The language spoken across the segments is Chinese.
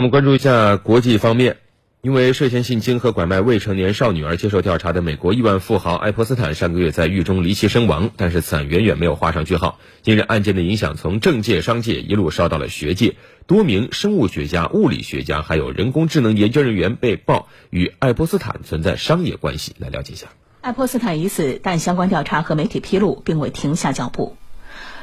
我们关注一下国际方面，因为涉嫌性侵和拐卖未成年少女而接受调查的美国亿万富豪爱泼斯坦上个月在狱中离奇身亡，但是此案远远没有画上句号。近日，案件的影响从政界、商界一路烧到了学界，多名生物学家、物理学家还有人工智能研究人员被曝与爱泼斯坦存在商业关系。来了解一下，爱泼斯坦已死，但相关调查和媒体披露并未停下脚步。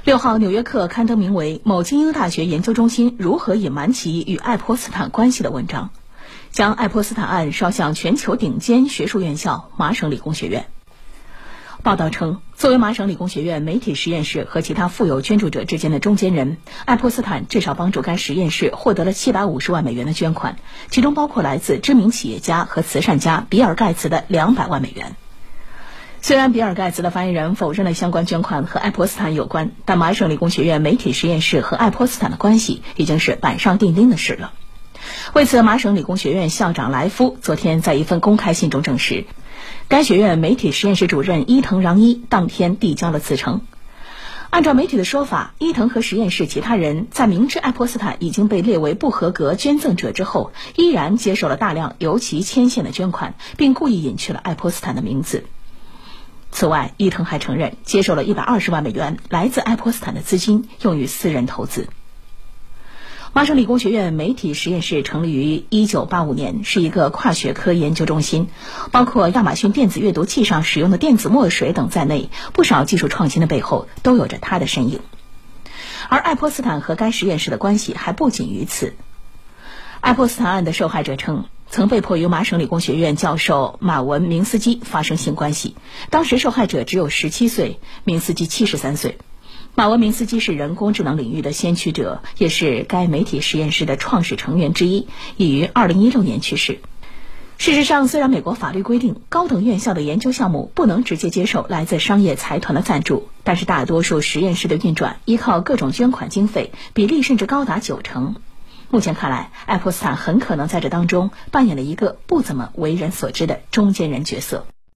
六号，《纽约客》刊登名为《某精英大学研究中心如何隐瞒其与爱泼斯坦关系》的文章，将爱泼斯坦案烧向全球顶尖学术院校麻省理工学院。报道称，作为麻省理工学院媒体实验室和其他富有捐助者之间的中间人，爱泼斯坦至少帮助该实验室获得了七百五十万美元的捐款，其中包括来自知名企业家和慈善家比尔·盖茨的两百万美元。虽然比尔·盖茨的发言人否认了相关捐款和爱泼斯坦有关，但麻省理工学院媒体实验室和爱泼斯坦的关系已经是板上钉钉的事了。为此，麻省理工学院校长莱夫昨天在一份公开信中证实，该学院媒体实验室主任伊藤穰一当天递交了辞呈。按照媒体的说法，伊藤和实验室其他人在明知爱泼斯坦已经被列为不合格捐赠者之后，依然接受了大量由其牵线的捐款，并故意隐去了爱泼斯坦的名字。此外，伊藤还承认接受了一百二十万美元来自爱泼斯坦的资金，用于私人投资。麻省理工学院媒体实验室成立于一九八五年，是一个跨学科研究中心，包括亚马逊电子阅读器上使用的电子墨水等在内，不少技术创新的背后都有着他的身影。而爱泼斯坦和该实验室的关系还不仅于此。爱泼斯坦案的受害者称。曾被迫与麻省理工学院教授马文明斯基发生性关系，当时受害者只有十七岁，明斯基七十三岁。马文明斯基是人工智能领域的先驱者，也是该媒体实验室的创始成员之一，已于二零一六年去世。事实上，虽然美国法律规定高等院校的研究项目不能直接接受来自商业财团的赞助，但是大多数实验室的运转依靠各种捐款经费，比例甚至高达九成。目前看来，爱泼斯坦很可能在这当中扮演了一个不怎么为人所知的中间人角色。